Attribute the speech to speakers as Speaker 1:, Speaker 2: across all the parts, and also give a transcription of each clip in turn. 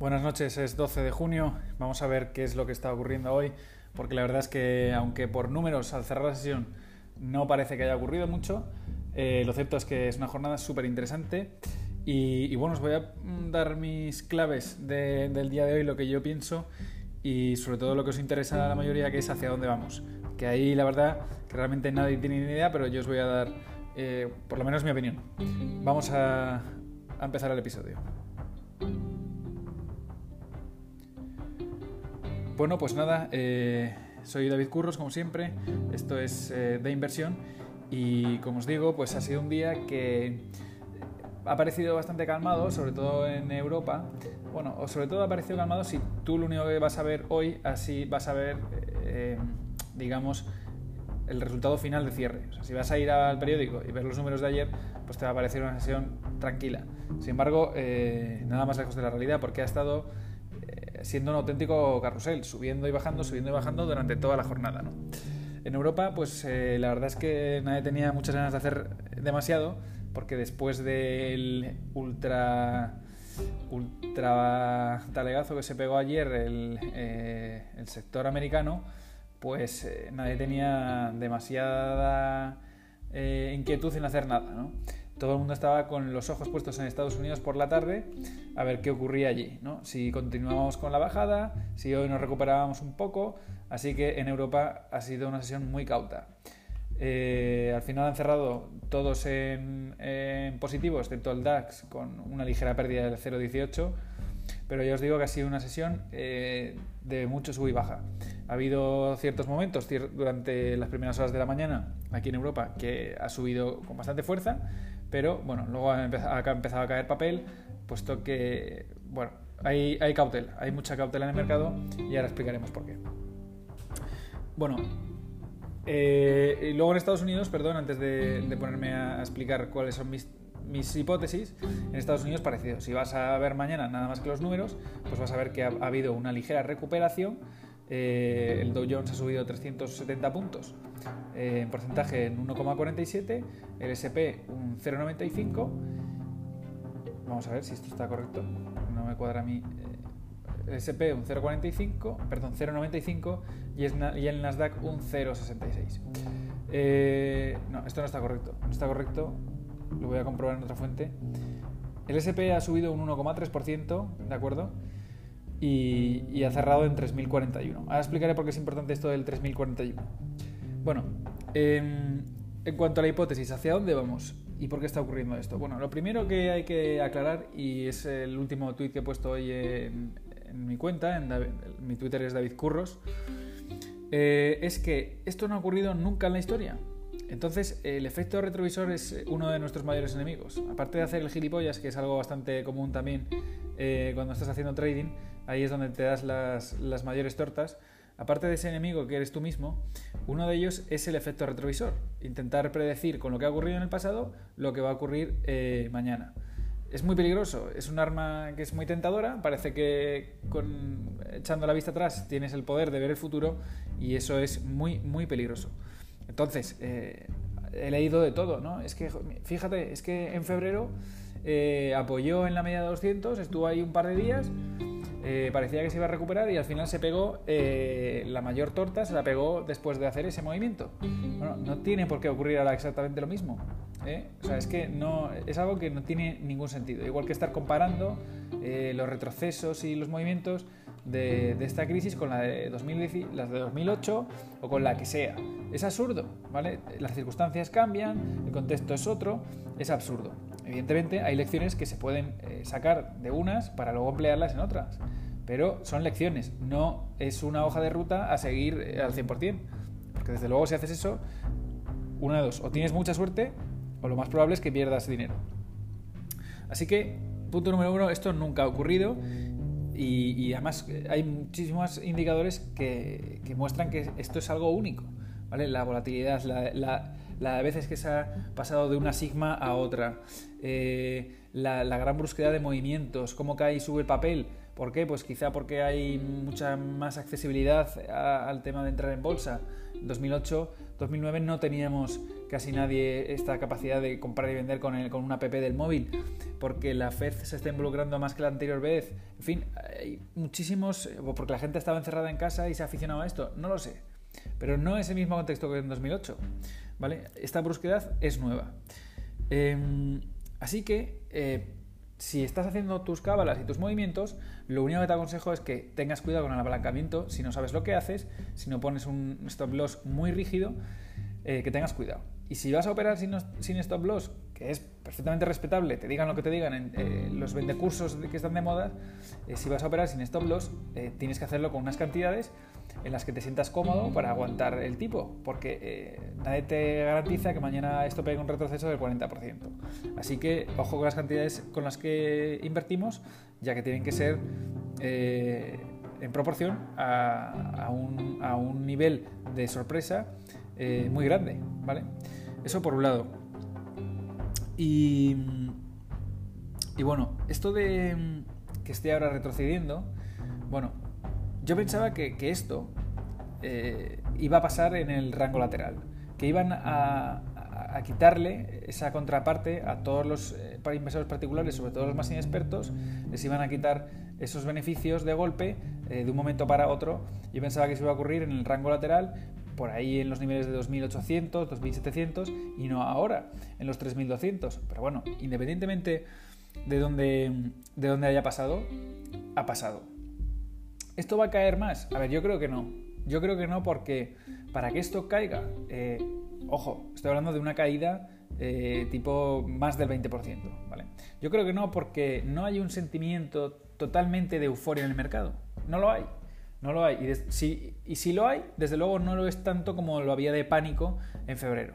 Speaker 1: Buenas noches, es 12 de junio. Vamos a ver qué es lo que está ocurriendo hoy, porque la verdad es que, aunque por números al cerrar la sesión no parece que haya ocurrido mucho, eh, lo cierto es que es una jornada súper interesante. Y, bueno, os voy a dar mis claves del día de hoy, lo que yo pienso y sobre todo lo que os interesa a la mayoría, que es hacia dónde vamos. Que ahí la verdad que realmente nadie tiene ni idea, pero yo os voy a dar eh, por lo menos mi opinión. Vamos a empezar el episodio. Bueno, pues nada, eh, soy David Curros, como siempre. Esto es eh, de inversión. Y como os digo, pues ha sido un día que ha parecido bastante calmado, sobre todo en Europa. Bueno, o sobre todo ha parecido calmado si tú lo único que vas a ver hoy, así vas a ver, eh, digamos, el resultado final de cierre. O sea, si vas a ir al periódico y ver los números de ayer, pues te va a parecer una sesión tranquila. Sin embargo, nada más lejos de la realidad, porque ha estado siendo un auténtico carrusel, subiendo y bajando, subiendo y bajando durante toda la jornada. En Europa, pues eh, la verdad es que nadie tenía muchas ganas de hacer demasiado, porque después del ultra ultra talegazo que se pegó ayer el, eh, sector americano, pues eh, nadie tenía demasiada inquietud en hacer nada. ¿no? Todo el mundo estaba con los ojos puestos en Estados Unidos por la tarde a ver qué ocurría allí, ¿no? Si continuábamos con la bajada, si hoy nos recuperábamos un poco, así que en Europa ha sido una sesión muy cauta. Eh, al final han cerrado todos en, positivo, excepto el DAX con una ligera pérdida del 0,18, pero ya os digo que ha sido una sesión eh, de mucho sub y baja. Ha habido ciertos momentos durante las primeras horas de la mañana aquí en Europa que ha subido con bastante fuerza, pero bueno, luego ha empezado, a caer papel, puesto que, bueno, hay, hay cautela, hay mucha cautela en el mercado y ahora explicaremos por qué. Bueno, eh, luego en Estados Unidos, perdón, antes de, ponerme a, explicar cuáles son mis, mis, hipótesis, en Estados Unidos parecido. Si vas a ver mañana nada más que los números, pues vas a ver que ha habido una ligera recuperación eh, el Dow Jones ha subido 370 puntos eh, en porcentaje en 1,47, el SP un 0,95. Vamos a ver si esto está correcto. No me cuadra a mí. Eh, el SP un 0,45, perdón, 0,95 y, el Nasdaq un 0,66. no, esto no está correcto. No está correcto. Lo voy a comprobar en otra fuente. El SP ha subido un 1,3%, ¿de acuerdo? Y, ha cerrado en 3041. Ahora explicaré por qué es importante esto del 3041. Bueno, en, cuanto a la hipótesis, ¿hacia dónde vamos? ¿Y por qué está ocurriendo esto? Bueno, lo primero que hay que aclarar, y es el último tuit que he puesto hoy en, mi cuenta, en mi Twitter es David Curros, eh, es que esto no ha ocurrido nunca en la historia. Entonces, el efecto retrovisor es uno de nuestros mayores enemigos. Aparte de hacer el gilipollas, que es algo bastante común también eh, cuando estás haciendo trading, ahí es donde te das las, mayores tortas. Aparte de ese enemigo que eres tú mismo, uno de ellos es el efecto retrovisor. Intentar predecir con lo que ha ocurrido en el pasado lo que va a ocurrir eh, mañana. Es muy peligroso, es un arma que es muy tentadora, parece que con, echando la vista atrás tienes el poder de ver el futuro y eso es muy, muy peligroso. Entonces, eh, he leído de todo, ¿no? Es que, fíjate, es que en febrero eh, apoyó en la media de 200, estuvo ahí un par de días, eh, parecía que se iba a recuperar y al final se pegó la mayor torta, se la pegó después de hacer ese movimiento. Bueno, no tiene por qué ocurrir ahora exactamente lo mismo. O sea, es que no, es algo que no tiene ningún sentido. Igual que estar comparando los retrocesos y los movimientos de, esta crisis con la de, 2010, las de 2008 o con la que sea. Es absurdo, ¿vale? Las circunstancias cambian, el contexto es otro, es absurdo. Evidentemente hay lecciones que se pueden eh, sacar de unas para luego emplearlas en otras, pero son lecciones, no es una hoja de ruta a seguir eh, al 100%, porque desde luego si haces eso, una de dos, o tienes mucha suerte o lo más probable es que pierdas dinero. Así que, punto número uno, esto nunca ha ocurrido y, además eh, hay muchísimos indicadores que, muestran que esto es algo único. ¿vale? La volatilidad, la, la veces que se ha pasado de una sigma a otra, eh, la, gran brusquedad de movimientos, cómo cae y sube el papel. ¿Por qué? Pues quizá porque hay mucha más accesibilidad al tema de entrar en bolsa. En 2008 2009 no teníamos casi nadie esta capacidad de comprar y vender con, el, con una app del móvil, porque la Fed se está involucrando más que la anterior vez. En fin, hay muchísimos, porque la gente estaba encerrada en casa y se ha aficionado a esto, no lo sé. Pero no es el mismo contexto que en 2008. ¿vale? Esta brusquedad es nueva. Em, así que, eh, si estás haciendo tus cábalas y tus movimientos, lo único que te aconsejo es que tengas cuidado con el apalancamiento si no sabes lo que haces, si no pones un stop loss muy rígido, eh, que tengas cuidado. Y si vas a operar sin, sin stop loss, que es perfectamente respetable, te digan lo que te digan en eh, los 20 cursos que están de moda, eh, si vas a operar sin stop loss, tienes que hacerlo con unas cantidades en las que te sientas cómodo para aguantar el tipo, porque nadie te garantiza que mañana esto pegue un retroceso del 40%. Así que ojo con las cantidades con las que invertimos, ya que tienen que ser en proporción a, un, a, un, nivel de sorpresa eh, muy grande, ¿vale? Eso por un lado. Y, y bueno, esto de que esté ahora retrocediendo, bueno, yo pensaba que, esto eh, iba a pasar en el rango lateral, que iban a, quitarle esa contraparte a todos los eh, inversores particulares, sobre todo los más inexpertos, les iban a quitar esos beneficios de golpe de un momento para otro. Yo pensaba que eso iba a ocurrir en el rango lateral, por ahí en los niveles de 2800, 2700 y no ahora en los 3200. Pero bueno, independientemente de dónde, de dónde haya pasado, ha pasado. ¿Esto va a caer más? A ver, yo creo que no. Yo creo que no porque para que esto caiga, eh, ojo, estoy hablando de una caída eh, tipo más del 20%, ¿vale? Yo creo que no porque no hay un sentimiento totalmente de euforia en el mercado. No lo hay. No lo hay. Y, si, y si lo hay, desde luego no lo es tanto como lo había de pánico en febrero.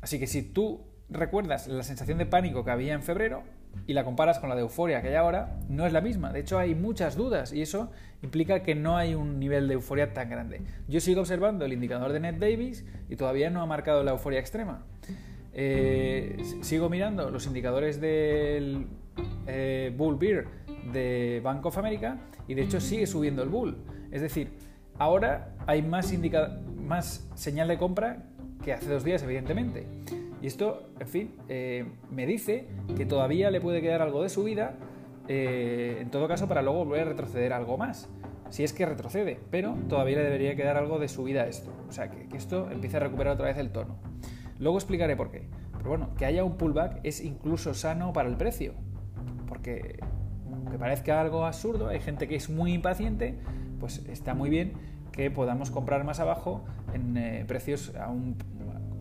Speaker 1: Así que si tú recuerdas la sensación de pánico que había en febrero y la comparas con la de euforia que hay ahora, no es la misma. De hecho, hay muchas dudas y eso implica que no hay un nivel de euforia tan grande. Yo sigo observando el indicador de Net Davis y todavía no ha marcado la euforia extrema. Eh, sigo mirando los indicadores del eh, Bull Beer de Bank of America y de hecho sigue subiendo el bull. Es decir, ahora hay más, más señal de compra que hace dos días, evidentemente. Y esto, en fin, eh, me dice que todavía le puede quedar algo de subida, eh, en todo caso, para luego volver a retroceder algo más. Si es que retrocede, pero todavía le debería quedar algo de subida a esto. O sea, que, que esto empiece a recuperar otra vez el tono. Luego explicaré por qué. Pero bueno, que haya un pullback es incluso sano para el precio. Porque aunque parezca algo absurdo, hay gente que es muy impaciente, pues está muy bien que podamos comprar más abajo en eh, precios aún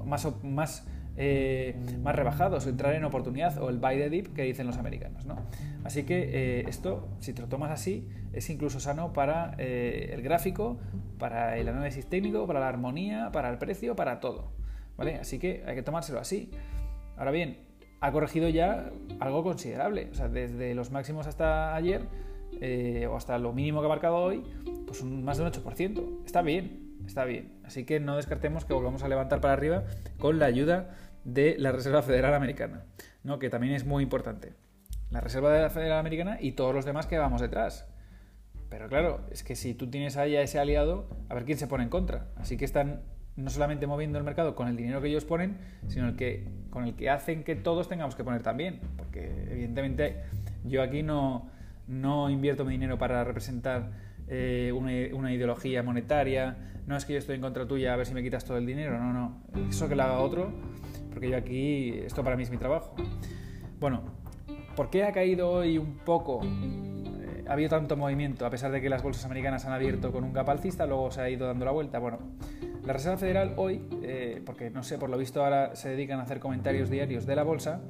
Speaker 1: más, más, eh, más rebajados, entrar en oportunidad o el buy the dip que dicen los americanos. ¿no? Así que eh, esto, si te lo tomas así, es incluso sano para el gráfico, para el análisis técnico, para la armonía, para el precio, para todo. ¿vale? Así que hay que tomárselo así. Ahora bien, ha corregido ya algo considerable. O sea, desde los máximos hasta ayer, eh, o hasta lo mínimo que ha marcado hoy, pues un, más de un 8%. Está bien, está bien. Así que no descartemos que volvamos a levantar para arriba con la ayuda de la Reserva Federal Americana, ¿no? que también es muy importante. La Reserva Federal Americana y todos los demás que vamos detrás. Pero claro, es que si tú tienes ahí a ese aliado, a ver quién se pone en contra. Así que están no solamente moviendo el mercado con el dinero que ellos ponen, sino el que, con el que hacen que todos tengamos que poner también. Porque evidentemente yo aquí no, no invierto mi dinero para representar eh, una, ideología monetaria, no es que yo estoy en contra tuya a ver si me quitas todo el dinero, no, no, eso que lo haga otro, porque yo aquí, esto para mí es mi trabajo. Bueno, ¿por qué ha caído hoy un poco? Eh, ha habido tanto movimiento, a pesar de que las bolsas americanas han abierto con un gap alcista, luego se ha ido dando la vuelta. Bueno, la Reserva Federal hoy, eh, porque no sé, por lo visto ahora se dedican a hacer comentarios diarios de la bolsa,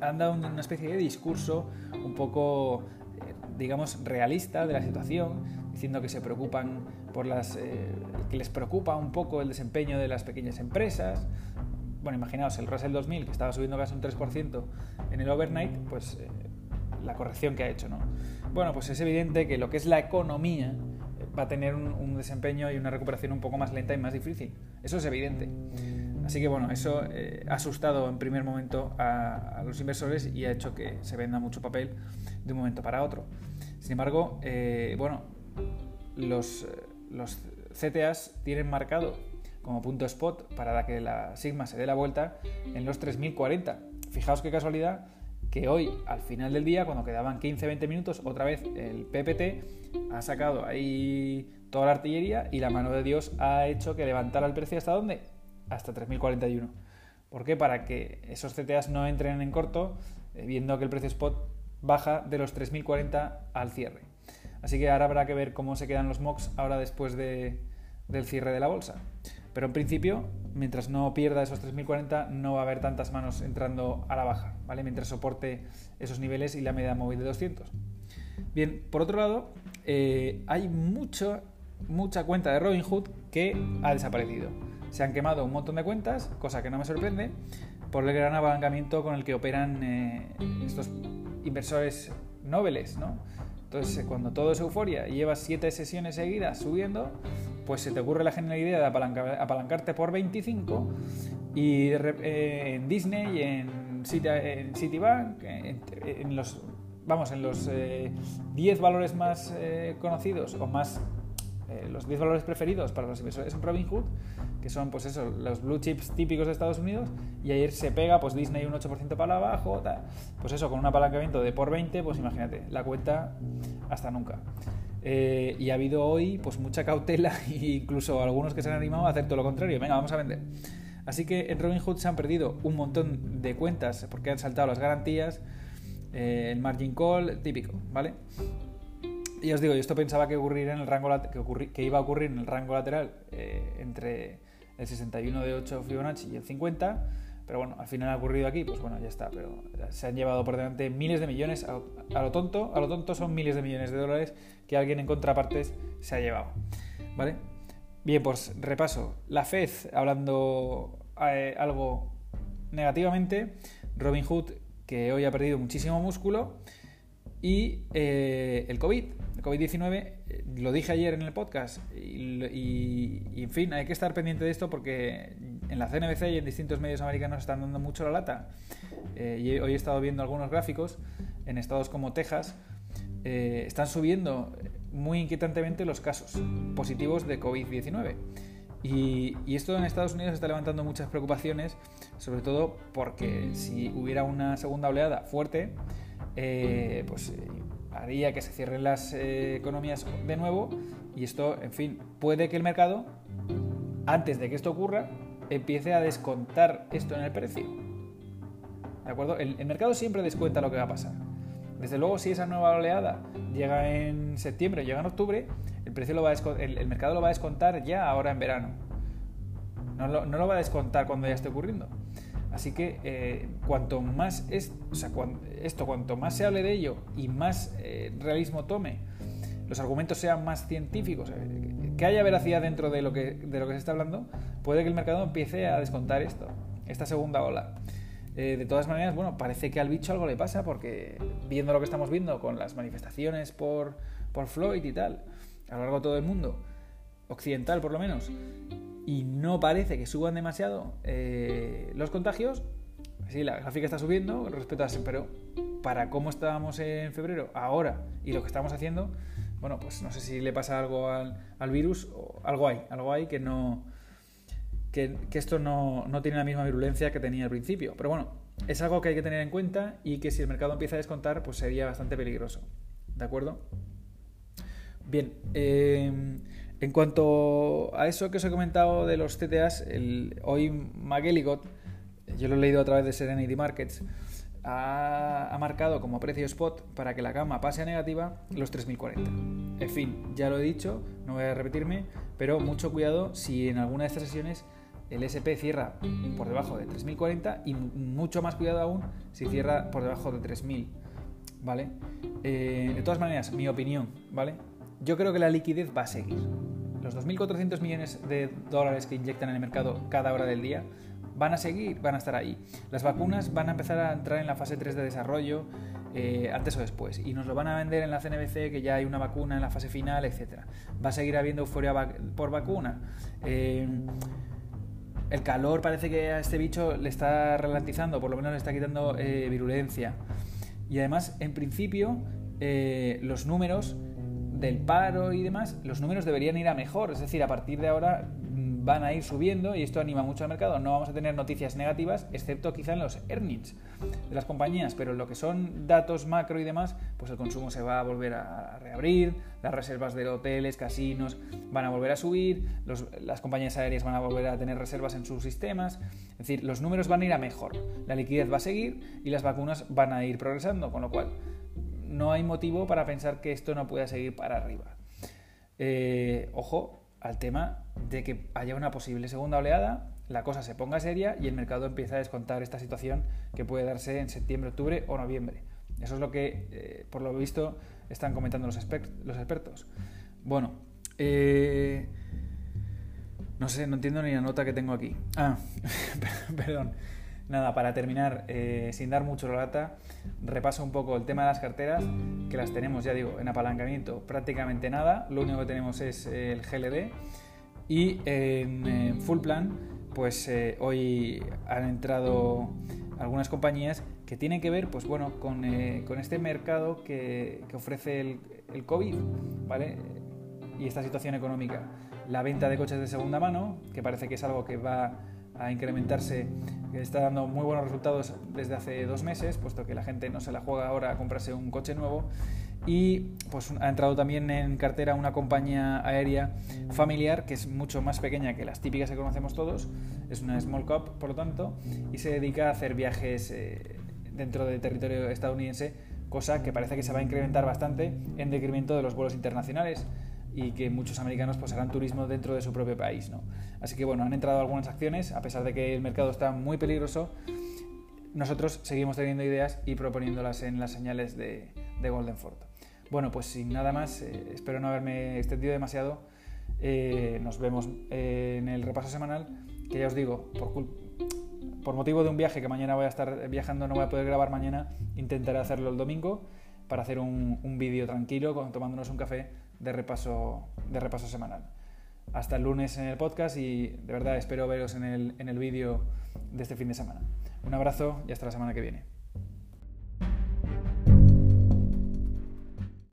Speaker 1: han dado una especie de discurso un poco, eh, digamos, realista de la situación, diciendo que se preocupan por las. Eh, que les preocupa un poco el desempeño de las pequeñas empresas. Bueno, imaginaos, el Russell 2000, que estaba subiendo casi un 3% en el overnight, pues la corrección que ha hecho, ¿no? Bueno, pues es evidente que lo que es la economía va a tener un, desempeño y una recuperación un poco más lenta y más difícil. Eso es evidente. Así que bueno, eso eh, ha asustado en primer momento a, los inversores y ha hecho que se venda mucho papel de un momento para otro. Sin embargo, eh, bueno, los, los, CTAs tienen marcado como punto spot para que la Sigma se dé la vuelta en los 3040. Fijaos qué casualidad que hoy, al final del día, cuando quedaban 15-20 minutos, otra vez el PPT ha sacado ahí toda la artillería y la mano de Dios ha hecho que levantara el precio hasta dónde? Hasta 3041. ¿Por qué? Para que esos CTAs no entren en corto, eh, viendo que el precio spot baja de los 3040 al cierre. Así que ahora habrá que ver cómo se quedan los MOX ahora después del cierre de la bolsa. Pero en principio, mientras no pierda esos 3040, no va a haber tantas manos entrando a la baja, ¿vale? Mientras soporte esos niveles y la media móvil de 200. Bien, por otro lado, eh, hay mucho, mucha cuenta de Robinhood que ha desaparecido. Se han quemado un montón de cuentas, cosa que no me sorprende, por el gran apalancamiento con el que operan eh, estos inversores nobles, ¿no? Entonces, cuando todo es euforia y llevas 7 sesiones seguidas subiendo, pues se te ocurre la genial idea de apalancarte por 25 y eh, en Disney, en, en Citibank, en, los vamos, en los 10 eh, valores más eh, conocidos o más los 10 valores preferidos para los inversores en Robinhood, que son pues eso, los blue chips típicos de Estados Unidos, y ayer se pega pues Disney un 8% para abajo, pues eso, con un apalancamiento de por 20, pues imagínate, la cuenta hasta nunca. Eh, y ha habido hoy pues mucha cautela e incluso algunos que se han animado a hacer todo lo contrario. Venga, vamos a vender. Así que en Robinhood se han perdido un montón de cuentas porque han saltado las garantías, eh, el margin call típico, ¿vale? Y os digo, yo esto pensaba que, en el rango que iba a ocurrir en el rango lateral eh, entre el 61 de 8 Fibonacci y el 50 pero bueno, al final ha ocurrido aquí, pues bueno, ya está. Pero se han llevado por delante miles de millones, a, lo tonto, a lo tonto son miles de millones de dólares que alguien en contrapartes se ha llevado. ¿Vale? Bien, pues repaso. La Fed, hablando eh, algo negativamente, Robin Hood, que hoy ha perdido muchísimo músculo, y eh, el COVID. El COVID-19, eh, lo dije ayer en el podcast, y, en fin, hay que estar pendiente de esto porque en la CNBC y en distintos medios americanos están dando mucho la lata. Eh, hoy he estado viendo algunos gráficos en estados como Texas, están subiendo muy inquietantemente los casos positivos de COVID-19. Y, esto en Estados Unidos está levantando muchas preocupaciones, sobre todo porque si hubiera una segunda oleada fuerte, eh, pues eh, haría que se cierren las eh, economías de nuevo y esto, en fin, puede que el mercado, antes de que esto ocurra, empiece a descontar esto en el precio. ¿De acuerdo? El, mercado siempre descuenta lo que va a pasar. Desde luego, si esa nueva oleada llega en septiembre, llega en octubre, el, precio lo va el, mercado lo va a descontar ya ahora en verano. No lo va a descontar cuando ya esté ocurriendo. Así que eh, cuanto más es, esto, cuanto más se hable de ello y más eh, realismo tome, los argumentos sean más científicos, eh, que haya veracidad dentro de lo que se está hablando, puede que el mercado empiece a descontar esto, esta segunda ola. de todas maneras, bueno, parece que al bicho algo le pasa porque viendo lo que estamos viendo con las manifestaciones por, por Floyd y tal, a lo largo de todo el mundo, occidental por lo menos, y no parece que suban demasiado eh, los contagios, sí, la gráfica está subiendo respecto pero para cómo estábamos en febrero, ahora y lo que estamos haciendo, bueno, pues no sé si le pasa algo al, virus o algo hay, algo hay que no que, esto no, no, tiene la misma virulencia que tenía al principio. Pero bueno, es algo que hay que tener en cuenta y que si el mercado empieza a descontar, pues sería bastante peligroso. ¿De acuerdo? Bien, eh, en cuanto a eso que os he comentado de los CTAs, el, hoy McElligott, yo lo he leído a través de Serenity Markets, ha, marcado como precio spot para que la gama pase a negativa los 3040. En fin, ya lo he dicho, no voy a repetirme, pero mucho cuidado si en alguna de estas sesiones el SP cierra por debajo de 3040 y mucho más cuidado aún si cierra por debajo de 3000. ¿Vale? Eh, de todas maneras, mi opinión, ¿vale? Yo creo que la liquidez va a seguir. Los 2.400 millones de dólares que inyectan en el mercado cada hora del día van a seguir, van a estar ahí. Las vacunas van a empezar a entrar en la fase 3 de desarrollo eh, antes o después. Y nos lo van a vender en la CNBC que ya hay una vacuna en la fase final, etc. Va a seguir habiendo euforia por vacuna. Eh, el calor parece que a este bicho le está ralentizando, por lo menos le está quitando eh, virulencia. Y además, en principio, los números del paro y demás, los números deberían ir a mejor. Es decir, a partir de ahora van a ir subiendo y esto anima mucho al mercado. No vamos a tener noticias negativas, excepto quizá en los earnings de las compañías, pero en lo que son datos macro y demás, pues el consumo se va a volver a reabrir, las reservas de hoteles, casinos van a volver a subir, las compañías aéreas van a volver a tener reservas en sus sistemas. Es decir, los números van a ir a mejor, la liquidez va a seguir y las vacunas van a ir progresando, con lo cual no hay motivo para pensar que esto no pueda seguir para arriba. Eh, ojo al tema de que haya una posible segunda oleada, la cosa se ponga seria y el mercado empieza a descontar esta situación que puede darse en septiembre, octubre o noviembre. Eso es lo que, eh, por lo visto, están comentando los, expertos. Bueno, eh, no sé, no entiendo ni la nota que tengo aquí. Ah, perdón. Nada, para terminar, eh, sin dar mucho la lata, repaso un poco el tema de las carteras, que las tenemos, ya digo, en apalancamiento prácticamente nada, lo único que tenemos es el GLD y en full plan, pues eh, hoy han entrado algunas compañías que tienen que ver, pues bueno, con, eh, este mercado que, ofrece el, el COVID, ¿vale? Y esta situación económica. La venta de coches de segunda mano, que parece que es algo que va a incrementarse, está dando muy buenos resultados desde hace dos meses, puesto que la gente no se la juega ahora a comprarse un coche nuevo. Y pues ha entrado también en cartera una compañía aérea familiar que es mucho más pequeña que las típicas que conocemos todos, es una small cap por lo tanto, y se dedica a hacer viajes eh, dentro del territorio estadounidense, cosa que parece que se va a incrementar bastante en decremento de los vuelos internacionales y que muchos americanos pues harán turismo dentro de su propio país. ¿no? Así que bueno, han entrado algunas acciones, a pesar de que el mercado está muy peligroso, nosotros seguimos teniendo ideas y proponiéndolas en las señales de, de Golden Ford. Bueno, pues sin nada más, eh, espero no haberme extendido demasiado. Eh, nos vemos eh, en el repaso semanal, que ya os digo, por, por motivo de un viaje que mañana voy a estar viajando, no voy a poder grabar mañana, intentaré hacerlo el domingo para hacer un, un vídeo tranquilo, tomándonos un café de repaso, de repaso semanal. Hasta el lunes en el podcast y de verdad espero veros en el, en el vídeo de este fin de semana. Un abrazo y hasta la semana que viene.